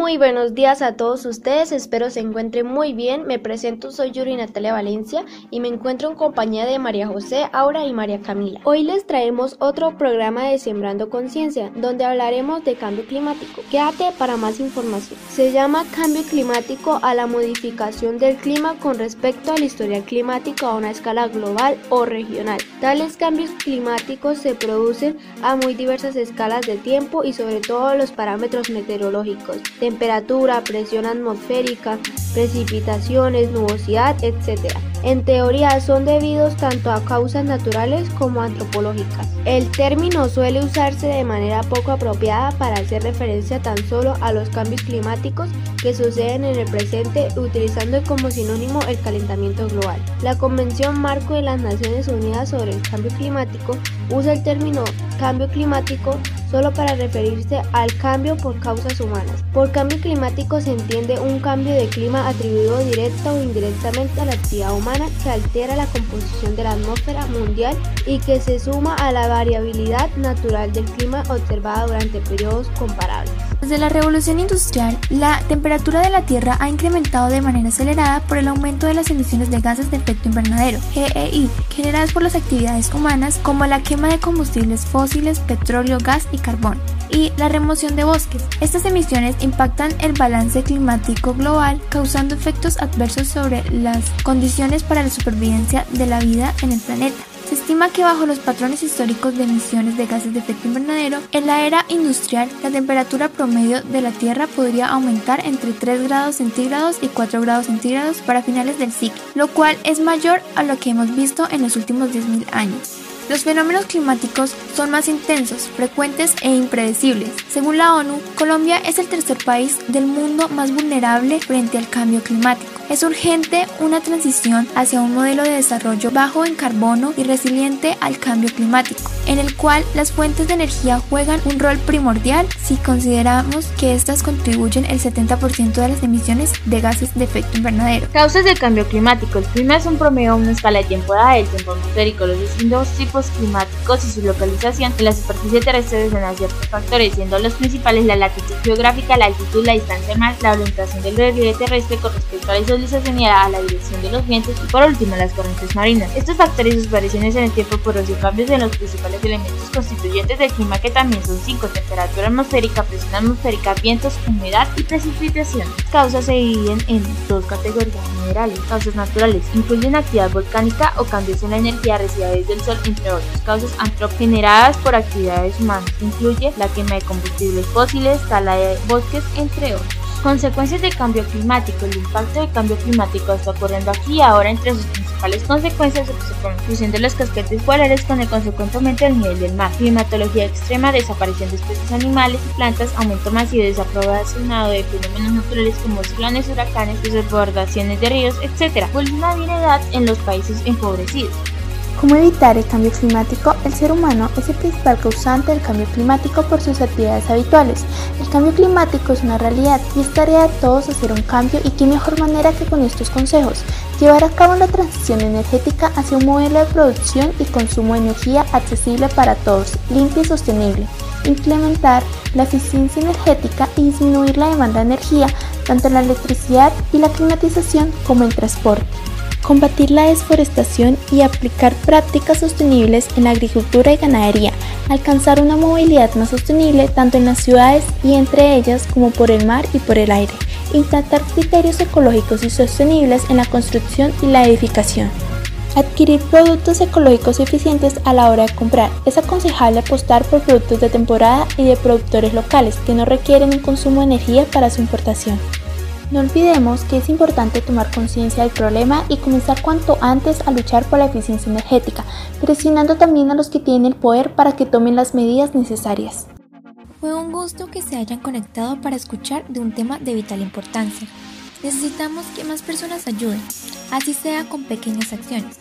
Muy buenos días a todos ustedes, espero se encuentren muy bien. Me presento, soy Yuri Natalia Valencia y me encuentro en compañía de María José, Aura y María Camila. Hoy les traemos otro programa de Sembrando Conciencia, donde hablaremos de cambio climático. Quédate para más información. Se llama cambio climático a la modificación del clima con respecto al historial climático a una escala global o regional. Tales cambios climáticos se producen a muy diversas escalas de tiempo y sobre todo los parámetros meteorológicos temperatura, presión atmosférica, precipitaciones, nubosidad, etc. En teoría son debidos tanto a causas naturales como antropológicas. El término suele usarse de manera poco apropiada para hacer referencia tan solo a los cambios climáticos que suceden en el presente utilizando como sinónimo el calentamiento global. La Convención Marco de las Naciones Unidas sobre el Cambio Climático usa el término cambio climático solo para referirse al cambio por causas humanas. Por cambio climático se entiende un cambio de clima atribuido directa o indirectamente a la actividad humana que altera la composición de la atmósfera mundial y que se suma a la variabilidad natural del clima observada durante periodos comparables. Desde la revolución industrial, la temperatura de la Tierra ha incrementado de manera acelerada por el aumento de las emisiones de gases de efecto invernadero, GEI, generadas por las actividades humanas como la quema de combustibles fósiles, petróleo, gas y carbón y la remoción de bosques. Estas emisiones impactan el balance climático global, causando efectos adversos sobre las condiciones para la supervivencia de la vida en el planeta. Se estima que bajo los patrones históricos de emisiones de gases de efecto invernadero, en la era industrial, la temperatura promedio de la Tierra podría aumentar entre 3 grados centígrados y 4 grados centígrados para finales del ciclo, lo cual es mayor a lo que hemos visto en los últimos 10.000 años. Los fenómenos climáticos son más intensos, frecuentes e impredecibles. Según la ONU, Colombia es el tercer país del mundo más vulnerable frente al cambio climático. Es urgente una transición hacia un modelo de desarrollo bajo en carbono y resiliente al cambio climático, en el cual las fuentes de energía juegan un rol primordial si consideramos que éstas contribuyen el 70% de las emisiones de gases de efecto invernadero. Causas del cambio climático. El clima es un promedio a una escala de tiempo dada del tiempo atmosférico. Los distintos tipos climáticos y su localización en la superficie terrestre deben a ciertos factores, siendo los principales la latitud geográfica, la altitud, la distancia mar, la orientación del relieve terrestre con respecto a la isolización y a la dirección de los vientos y por último las corrientes marinas. Estos factores y sus variaciones en el tiempo producen cambios en los principales elementos constituyentes del clima que también son cinco, temperatura atmosférica, presión atmosférica, vientos, humedad y precipitación. Las causas se dividen en dos categorías Causas naturales incluyen actividad volcánica o cambios en la energía recibida desde el sol, entre otros. Causas antropogéneradas por actividades humanas incluye la quema de combustibles fósiles, tala de bosques, entre otros. Consecuencias del cambio climático. El impacto del cambio climático está ocurriendo aquí y ahora entre sus principales consecuencias la fusión de los casquetes polares con el consecuente aumento del nivel del mar, climatología extrema, desaparición de especies animales y plantas, aumento masivo y desaprobacionado de fenómenos naturales como ciclones, huracanes, desbordaciones de ríos, etc. Vulnerabilidad en los países empobrecidos. ¿Cómo evitar el cambio climático? El ser humano es el principal causante del cambio climático por sus actividades habituales. El cambio climático es una realidad y es tarea de todos hacer un cambio y qué mejor manera que con estos consejos. Llevar a cabo la transición energética hacia un modelo de producción y consumo de energía accesible para todos, limpio y sostenible. Implementar la eficiencia energética y disminuir la demanda de energía, tanto en la electricidad y la climatización como en transporte combatir la desforestación y aplicar prácticas sostenibles en la agricultura y ganadería, alcanzar una movilidad más sostenible tanto en las ciudades y entre ellas como por el mar y por el aire, implantar criterios ecológicos y sostenibles en la construcción y la edificación. Adquirir productos ecológicos eficientes a la hora de comprar. Es aconsejable apostar por productos de temporada y de productores locales que no requieren un consumo de energía para su importación. No olvidemos que es importante tomar conciencia del problema y comenzar cuanto antes a luchar por la eficiencia energética, presionando también a los que tienen el poder para que tomen las medidas necesarias. Fue un gusto que se hayan conectado para escuchar de un tema de vital importancia. Necesitamos que más personas ayuden, así sea con pequeñas acciones.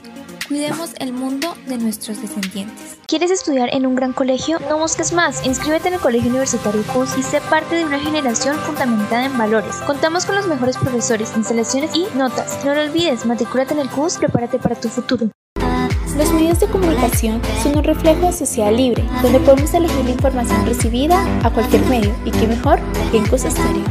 Cuidemos el mundo de nuestros descendientes. ¿Quieres estudiar en un gran colegio? No busques más. Inscríbete en el Colegio Universitario CUS y sé parte de una generación fundamentada en valores. Contamos con los mejores profesores, instalaciones y notas. No lo olvides, matricúlate en el CUS, prepárate para tu futuro. Los medios de comunicación son un reflejo de sociedad libre, donde podemos elegir la información recibida a cualquier medio, y qué mejor que en Cosa Estéreo.